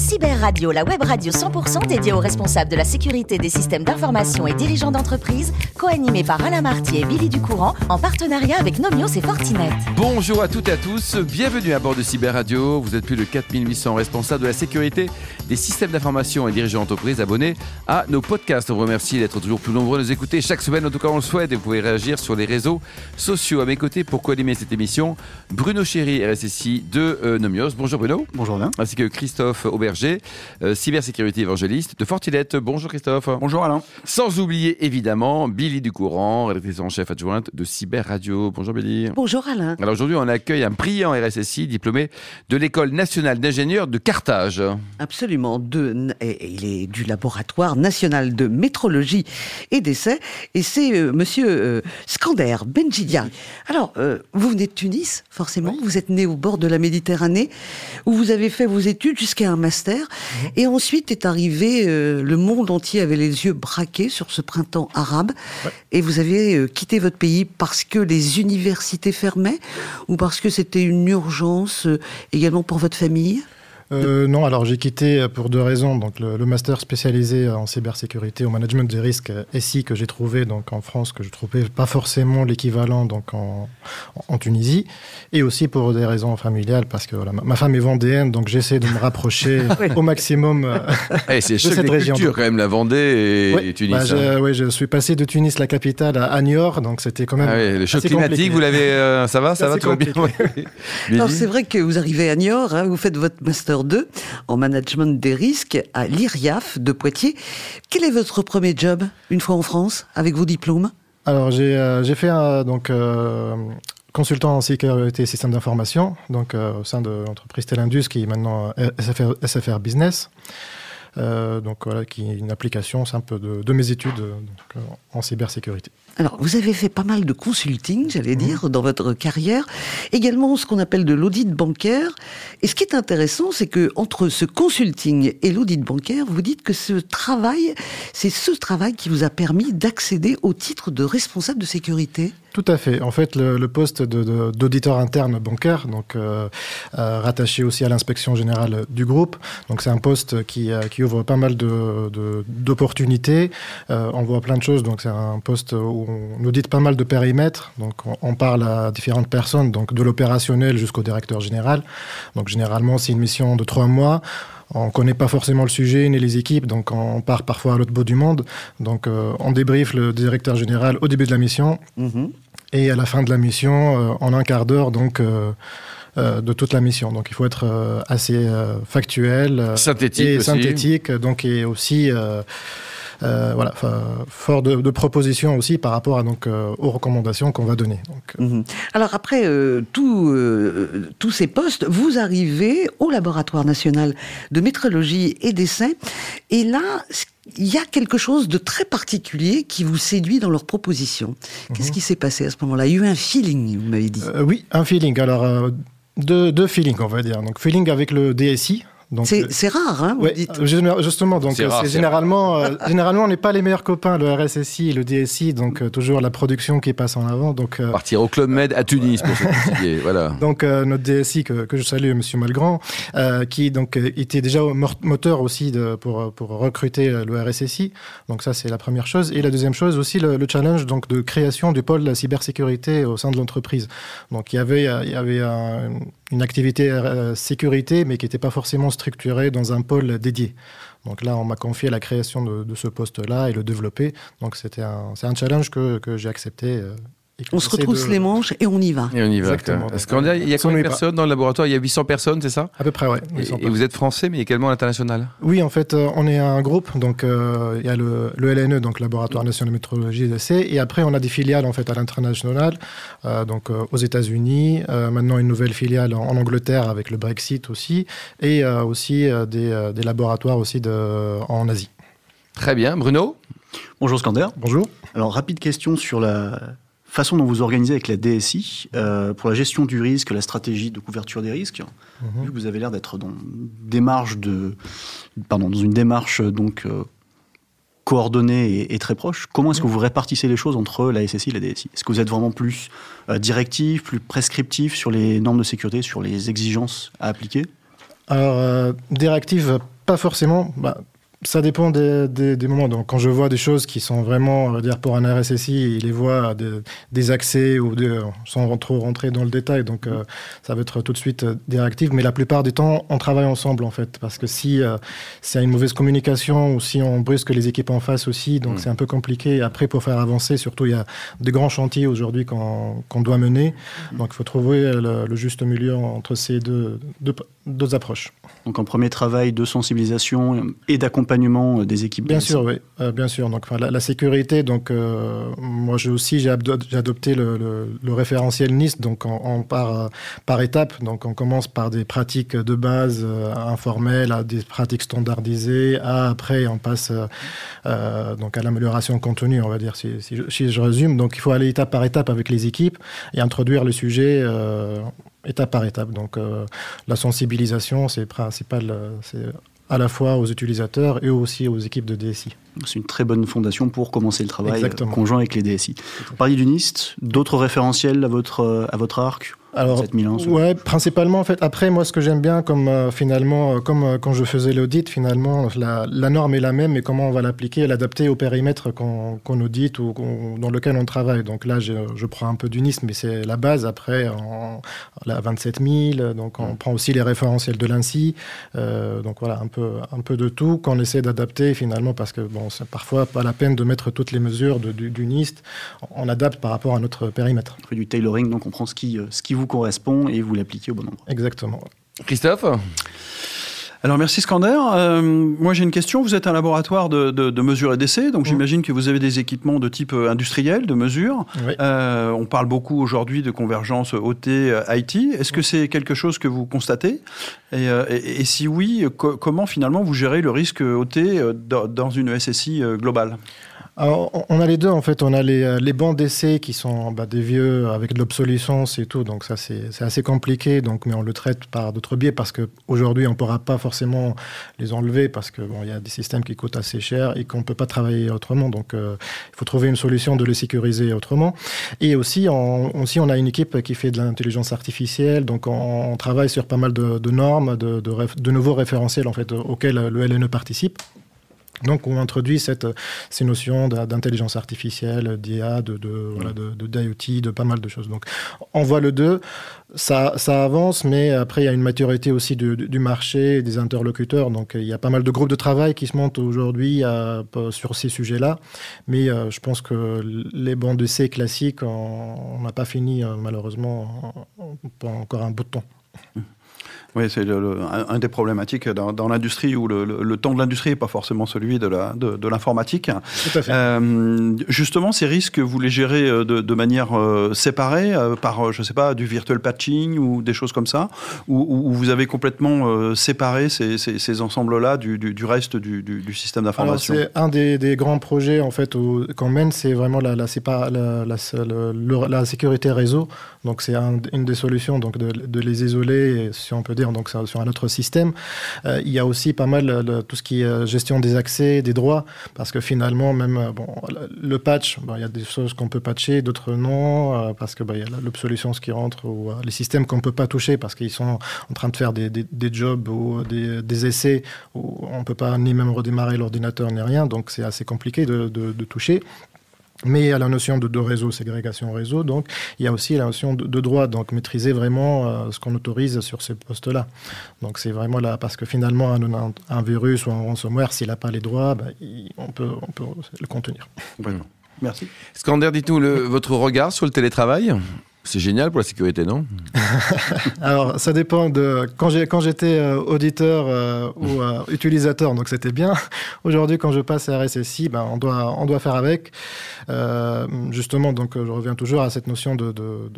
Cyber Radio, la web radio 100% dédiée aux responsables de la sécurité des systèmes d'information et dirigeants d'entreprise, co-animée par Alain Marty et Billy Ducourant, en partenariat avec Nomios et Fortinet. Bonjour à toutes et à tous, bienvenue à bord de Cyber Radio. Vous êtes plus de 4800 responsables de la sécurité des systèmes d'information et dirigeants d'entreprise abonnés à nos podcasts. On vous remercie d'être toujours plus nombreux à nous écouter chaque semaine, en tout cas on le souhaite, et vous pouvez réagir sur les réseaux sociaux. À mes côtés pour co-animer cette émission, Bruno Chéry, RSSI de euh, Nomios. Bonjour Bruno. Bonjour Alain. Ainsi que Christophe Euh, cybersécurité évangéliste de Fortilette. Bonjour Christophe. Bonjour Alain. Sans oublier évidemment Billy Ducourant, rédactrice en chef adjointe de Cyber Radio. Bonjour Billy. Bonjour Alain. Alors aujourd'hui, on accueille un brillant RSSI diplômé de l'École nationale d'ingénieurs de Carthage. Absolument. De, et il est du laboratoire national de métrologie et d'essai. Et c'est euh, monsieur euh, Skander Benjidia. Alors, euh, vous venez de Tunis, forcément. Vous êtes né au bord de la Méditerranée, où vous avez fait vos études jusqu'à un master. Et ensuite est arrivé, euh, le monde entier avait les yeux braqués sur ce printemps arabe. Et vous avez euh, quitté votre pays parce que les universités fermaient ou parce que c'était une urgence euh, également pour votre famille? Euh, non, alors j'ai quitté pour deux raisons. Donc le, le master spécialisé en cybersécurité, au management des risques euh, SI que j'ai trouvé donc en France, que je trouvais pas forcément l'équivalent donc en, en Tunisie, et aussi pour des raisons familiales parce que voilà, ma, ma femme est vendéenne, donc j'essaie de me rapprocher au maximum. euh, Eh, c'est de choc cette des région. cultures quand même, la Vendée et, ouais, et Tunis. bah, hein. je, ouais, je suis passé de Tunis, la capitale, à, à Niort, donc c'était quand même. Ah ouais, le choc climatique, compliqué. vous l'avez, euh, ça va, ça va, C'est tout va bien. ouais. C'est vrai que vous arrivez à Niort, hein, vous faites votre master 2 en management des risques à l'IRIAF de Poitiers. Quel est votre premier job une fois en France avec vos diplômes? Alors j'ai euh, fait un, donc euh, consultant en sécurité et système d'information donc euh, au sein de l'entreprise Telindus qui est maintenant euh, SFR, SFR Business. Euh, donc voilà, qui est une application simple de, de mes études euh, donc, en cybersécurité. Alors vous avez fait pas mal de consulting, j'allais dire, dans votre carrière. Également ce qu'on appelle de l'audit bancaire. Et ce qui est intéressant, c'est que entre ce consulting et l'audit bancaire, vous dites que ce travail, c'est ce travail qui vous a permis d'accéder au titre de responsable de sécurité. Tout à fait. En fait, le, le poste d'auditeur interne bancaire, donc euh, euh, rattaché aussi à l'inspection générale du groupe, donc c'est un poste qui, euh, qui ouvre pas mal de- de- d'opportunités. Euh, on voit plein de choses. Donc c'est un poste où on audite pas mal de périmètres. Donc on, on parle à différentes personnes, donc de l'opérationnel jusqu'au directeur général. Donc généralement c'est une mission de trois mois. On ne connaît pas forcément le sujet ni les équipes, donc on part parfois à l'autre bout du monde. Donc euh, on débriefe le directeur général au début de la mission. Et à la fin de la mission, euh, en un quart d'heure, donc euh, euh, de toute la mission. Donc il faut être euh, assez euh, factuel euh, Synthétique et aussi. synthétique, donc et aussi euh, voilà, fort de, de propositions aussi par rapport à donc euh, aux recommandations qu'on va donner. Donc, euh, Mhm. Alors après tout, tous ces postes, vous arrivez au laboratoire national de métrologie et d'essai, et là, il y a quelque chose de très particulier qui vous séduit dans leurs propositions. Qu'est-ce qui s'est passé à ce moment-là? Il y a eu un feeling, vous m'avez dit. oui, un feeling. Alors deux, deux feelings, on va dire. Donc feeling avec le DSI. Donc, C'est euh, c'est rare, hein, vous Ouais, dites. euh, justement, donc C'est euh, rare, c'est c'est généralement, euh, généralement, on n'est pas les meilleurs copains, le RSSI et le DSI, donc euh, toujours la production qui passe en avant. Donc, euh, Partir au Club Med à Tunis pour se fatiguer, voilà. donc euh, notre DSI que, que je salue, Monsieur Malgrand, euh, qui donc était déjà moteur aussi de, pour pour recruter le RSSI. Donc ça c'est la première chose. Et la deuxième chose aussi le, le challenge donc de création du pôle de la cybersécurité au sein de l'entreprise. Donc il y avait il y avait un- une activité euh, sécurité, mais qui n'était pas forcément structurée dans un pôle dédié. Donc là, on m'a confié la création de, de ce poste-là et le développer. Donc c'était un, c'est un challenge que, que j'ai accepté. On se retrousse de- les manches et on y va. Et on y va. Exactement. quoi. Est-ce qu'on a- il y a combien de pas. personnes dans le laboratoire? Il y a 800 personnes, c'est ça? À peu près, ouais. et, vous êtes français, mais également international Oui, en fait, euh, on est un groupe. Donc, euh, il y a le, le LNE, donc Laboratoire National de Métrologie et d'Essai. Et après, on a des filiales, en fait, à l'international, euh, donc euh, aux États-Unis. euh, maintenant, une nouvelle filiale en, en Angleterre avec le Brexit aussi. Et euh, aussi euh, des, euh, des laboratoires aussi de, en Asie. Très bien. Bruno? Bonjour Skander. Bonjour. Alors, rapide question sur la façon dont vous organisez avec la DSI euh, pour la gestion du risque, la stratégie de couverture des risques. Mhm. Vu que vous avez l'air d'être dans une démarche de, pardon, dans une démarche euh, donc euh, coordonnée et, et très proche. Comment est-ce que vous répartissez les choses entre la SSI et la DSI Est-ce que vous êtes vraiment plus euh, directif, plus prescriptif sur les normes de sécurité, sur les exigences à appliquer? Alors, directive, pas forcément. Bah, ça dépend des, des, des, moments. Donc, quand je vois des choses qui sont vraiment, on va dire, pour un RSSI, il les voit des, des accès ou de, sans trop rentrer dans le détail. Donc, euh, ça va être tout de suite euh, directif. Mais la plupart du temps, on travaille ensemble, en fait. Parce que si euh, a une mauvaise communication ou si on brusque les équipes en face aussi, donc Mm. c'est un peu compliqué. Après, pour faire avancer, surtout, il y a de grands chantiers aujourd'hui qu'on doit mener. Donc, il faut trouver le, le juste milieu entre ces deux, deux, deux approches. Donc un premier travail de sensibilisation et d'accompagnement des équipes. Bien sûr, oui, euh, bien sûr. Donc la, la sécurité, donc euh, moi j'ai aussi j'ai ado- j'ai adopté le, le, le référentiel NIST, donc on, on part euh, par étapes. Donc on commence par des pratiques de base euh, informelles, à des pratiques standardisées, à après on passe euh, euh, donc à l'amélioration continue, on va dire si, si, je, si je résume. Donc il faut aller étape par étape avec les équipes et introduire le sujet. euh, étape par étape. Donc euh, la sensibilisation, c'est principal, euh, c'est à la fois aux utilisateurs et aussi aux équipes de DSI. C'est une très bonne fondation pour commencer le travail Exactement. conjoint avec les DSI. Vous parliez du NIST, d'autres référentiels à votre, euh, à votre arc Alors, 7001 ce- ouais, principalement en fait. Après, moi, ce que j'aime bien, comme euh, finalement, euh, comme euh, quand je faisais l'audit, finalement, la, la norme est la même, mais comment on va l'appliquer, et l'adapter au périmètre qu'on qu'on audite ou dans lequel on travaille. Donc là, je, je prends un peu du NIST, mais c'est la base. Après, on, la 27000, donc on prend aussi les référentiels de l'ANSI. Donc voilà, un peu, un peu de tout qu'on essaie d'adapter finalement, parce que bon, c'est parfois pas la peine de mettre toutes les mesures de- du, du NIST. On adapte par rapport à notre périmètre. On fait du tailoring, donc on prend ce qui, ce qui vous correspond et vous l'appliquez au bon endroit. Exactement. Christophe Alors merci Scander. Euh, moi j'ai une question. Vous êtes un laboratoire de, de, de mesure et d'essai, donc Mm. j'imagine que vous avez des équipements de type euh, industriel, de mesure. Oui. Euh, on parle beaucoup aujourd'hui de convergence OT euh, IT. Est-ce que c'est quelque chose que vous constatez? Et, et- et si oui, co- comment finalement vous gérez le risque OT dans une SSI globale? On- a les deux en fait. On a les, euh, les bancs d'essai qui sont bah, des vieux avec de l'obsolescence et tout. Donc ça c'est assez compliqué. Donc mais on le traite par d'autres biais parce que aujourd'hui on pourra pas forcément les enlever parce que bon y a des systèmes qui coûtent assez cher et qu'on peut pas travailler autrement. Donc euh, il faut trouver une solution de les sécuriser autrement. Et aussi on, aussi on a une équipe qui fait de l'intelligence artificielle. Donc on, travaille sur pas mal de, normes, de, de nouveaux référentiels en fait auxquels le LNE participe. Donc, on introduit cette, ces notions d'in- d'intelligence artificielle, d'IA, de, de, voilà, de, de d'IoT, de pas mal de choses. Donc, on voit le 2, ça, ça avance, mais après, il y a une maturité aussi du, marché des interlocuteurs. Donc, il y a pas mal de groupes de travail qui se montent aujourd'hui euh, sur ces sujets-là. Mais euh, je pense que les bancs d'essai classiques, on n'a pas fini, euh, malheureusement, pour encore un bout de temps. Oui, c'est un, un des problématiques dans, dans l'industrie où le, le- le temps de l'industrie n'est pas forcément celui de la- de, de l'informatique. Tout à fait. Euh, justement, ces risques, vous les gérez euh, de, de manière euh, séparée, euh, par, je sais pas, du virtual patching ou des choses comme ça, ou, ou- ou vous avez complètement séparé ces, ces- ces ensembles-là du, du- du reste du, système Alors, d'information c'est un des, des grands projets en fait qu'on mène, c'est vraiment la, sécurité réseau. Donc c'est un- une des solutions donc de, de les isoler, si on peut dire, donc sur un autre système. Euh, il y a aussi pas mal le- tout ce qui est euh, gestion des accès, des droits, parce que finalement même euh, bon, le- patch, bon, il y a des choses qu'on peut patcher, d'autres non, euh, parce que bah, il y a l'obsolescence qui rentre ou euh, les systèmes qu'on peut pas toucher parce qu'ils sont en train de faire des, jobs ou des, essais où on peut pas ni même redémarrer l'ordinateur ni rien, donc c'est assez compliqué de toucher. Mais il y a la notion de, de réseau, ségrégation réseau, donc il y a aussi la notion de, de droit, donc maîtriser vraiment euh, ce qu'on autorise sur ces postes-là. Donc c'est vraiment là, parce que finalement un, un, un virus ou un ransomware, s'il n'a pas les droits, bah, il- on, peut, on peut le contenir. Complètement. Merci. Scander, dites-nous le- votre regard sur le télétravail? C'est génial pour la sécurité, non Alors, ça dépend de. Quand j'ai quand j'étais euh, auditeur euh, ou euh, utilisateur, donc c'était bien. Aujourd'hui, quand je passe à RSSI, ben, on doit on doit faire avec. Justement, donc je reviens toujours à cette notion de de,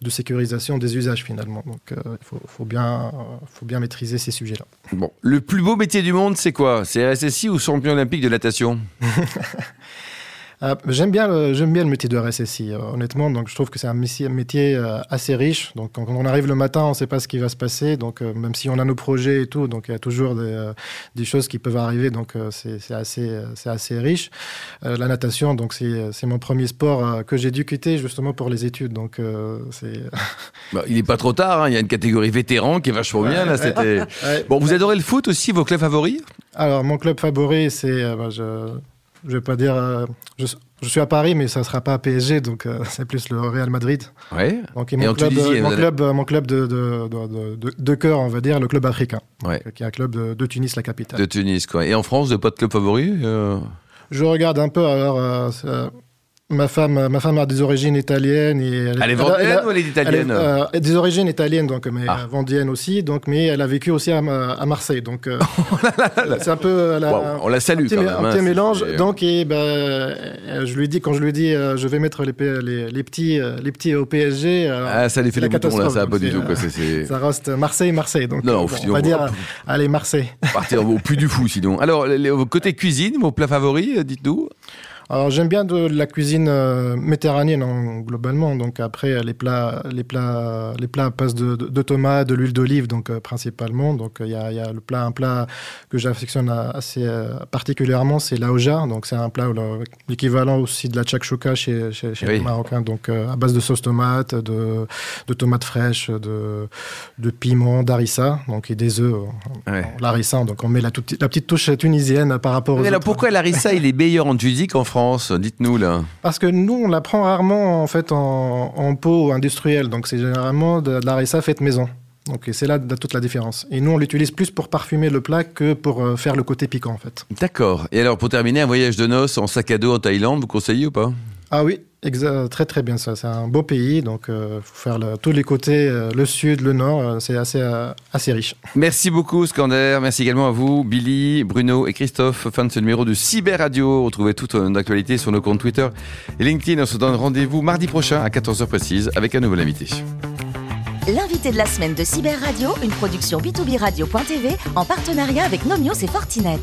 de, sécurisation des usages finalement. Donc, il faut, faut bien faut bien maîtriser ces sujets-là. Bon, le plus beau métier du monde, c'est quoi? C'est RSSI ou champion olympique de natation? Ah, j'aime bien, le- j'aime bien le métier de RSSI, euh, honnêtement. Donc, je trouve que c'est un métier, un métier, euh, assez riche. Donc, quand on arrive le matin, on ne sait pas ce qui va se passer. Donc, euh, même si on a nos projets et tout, donc il y a toujours des, des choses qui peuvent arriver. Donc, c'est c'est assez, c'est assez riche. La natation, donc c'est c'est mon premier sport que j'ai dû quitter justement pour les études. Donc, c'est Bah, il n'est pas trop tard, hein, il y a une catégorie vétéran qui est vachement bien. Là, c'était... Bon, vous adorez le foot aussi, vos clubs favoris? Alors, mon club favori, c'est. bah, je ne vais pas dire. euh, je, je suis à Paris, mais ça ne sera pas à PSG, donc euh, c'est plus le Real Madrid. Ouais. Donc, et Et mon en club, Tunisie, euh, mon allez- club, euh, mon club de, de, de, de, de cœur, on va dire, le club africain, Ouais. qui est un club de, Tunis, la capitale. De Tunis, quoi. Et en France, de pas de club favori euh, Je regarde un peu, alors, ma, femme, ma femme a des origines italiennes. Et elle, Elle est a- ou elle est italienne elle est, euh, des origines italiennes, donc, mais Ah. euh, vendéenne aussi, donc, mais elle a vécu aussi à, à Marseille. Donc, euh, c'est un peu. elle a Waouh, un- On la salue un petit, quand même. un hein, petit mélange. Donc, et, euh, je lui dis, quand je lui dis, euh, je vais mettre les, les, les petits, euh, les petits au PSG. Ah, ça les fait la les boutons là, ça va pas du tout. Quoi. euh, C'est, c'est... Ça reste Marseille-Marseille. Donc, Non, euh, faut- on va dire, allez, Marseille. Partir au plus du fou sinon. Alors, les- côté cuisine, vos plats favoris, dites-nous. Alors j'aime bien de la cuisine euh, méditerranéenne en- globalement. Donc après les plats, les plats, les plats passent de, de, de tomates, de l'huile d'olive donc euh, principalement. Donc il y, a, il y a le plat, un plat que j'affectionne assez euh, particulièrement, c'est la oja. Donc c'est un plat l'équivalent aussi de la chakchouka chez, chez, chez Oui. les Marocains. Donc à base de sauce tomate, de, de tomates fraîches, de, de piment, d'harissa, donc et des œufs. Ouais. L'harissa, donc on met la, toute- la petite touche tunisienne par rapport aux Mais alors, autres. pourquoi Larissa, il est meilleur en Tunisie qu'en France Dites-nous là. Parce que nous, on la prend rarement en fait en, en pot industriel. Donc c'est généralement de, de la harissa faite maison. Donc c'est là de- toute la différence. Et nous, on l'utilise plus pour parfumer le plat que pour euh, faire le côté piquant en fait. D'accord. Et alors, pour terminer, un voyage de noces en sac à dos en Thaïlande, vous conseillez ou pas? Ah oui, exa- très très bien ça. C'est un beau pays. Donc il faut faire le- tous les côtés, euh, le sud, le nord. euh, c'est assez, euh, assez riche. Merci beaucoup, Scander. Merci également à vous, Billy, Bruno et Christophe. Fin de ce numéro de Cyber Radio. Retrouvez toute notre actualité sur nos comptes Twitter et LinkedIn. On se donne rendez-vous mardi prochain à 14h précise avec un nouvel invité. L'invité de la semaine de Cyber Radio, une production b2b radio.tv en partenariat avec Nomios et Fortinet.